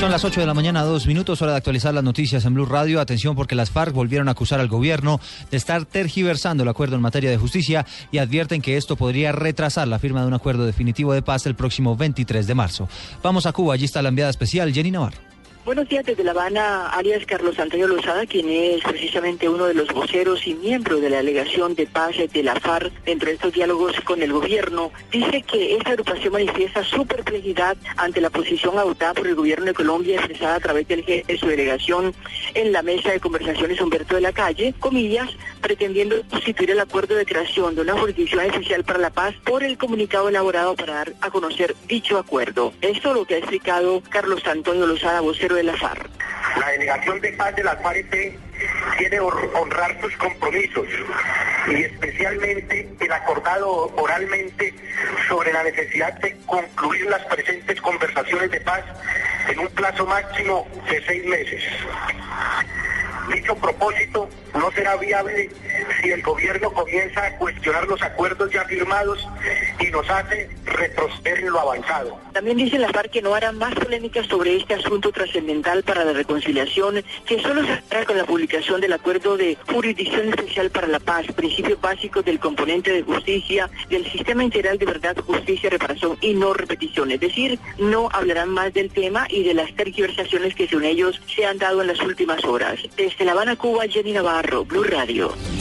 Son las 8 de la mañana, dos minutos, hora de actualizar las noticias en Blue Radio. Atención porque las FARC volvieron a acusar al gobierno de estar tergiversando el acuerdo en materia de justicia y advierten que esto podría retrasar la firma de un acuerdo definitivo de paz el próximo 23 de marzo. Vamos a Cuba, allí está la enviada especial Jenny Navarro. Buenos días desde La Habana, alias Carlos Antonio Lozada, quien es precisamente uno de los voceros y miembro de la delegación de paz de la FARC dentro de estos diálogos con el gobierno, dice que esta agrupación manifiesta su perplejidad ante la posición adoptada por el gobierno de Colombia expresada a través de su delegación en la mesa de conversaciones Humberto de la Calle, comillas, pretendiendo sustituir el acuerdo de creación de una jurisdicción especial para la paz por el comunicado elaborado para dar a conocer dicho acuerdo. Esto es lo que ha explicado Carlos Antonio Lozada, vocero de la FARC. La delegación de paz de la FARC quiere honrar sus compromisos y especialmente el acordado oralmente sobre la necesidad de concluir las presentes conversaciones de paz en un plazo máximo de seis meses. Dicho propósito será viable si el gobierno comienza a cuestionar los acuerdos ya firmados y nos hace retroceder en lo avanzado. También dice la FARC que no hará más polémicas sobre este asunto trascendental para la reconciliación, que solo se hará con la publicación del acuerdo de jurisdicción especial para la paz, principios básicos del componente de justicia, del sistema integral de verdad, justicia, reparación y no repetición. Es decir, no hablarán más del tema y de las tergiversaciones que según ellos se han dado en las últimas horas. Desde La Habana, Cuba, Jenny Navarro, Blue Radio.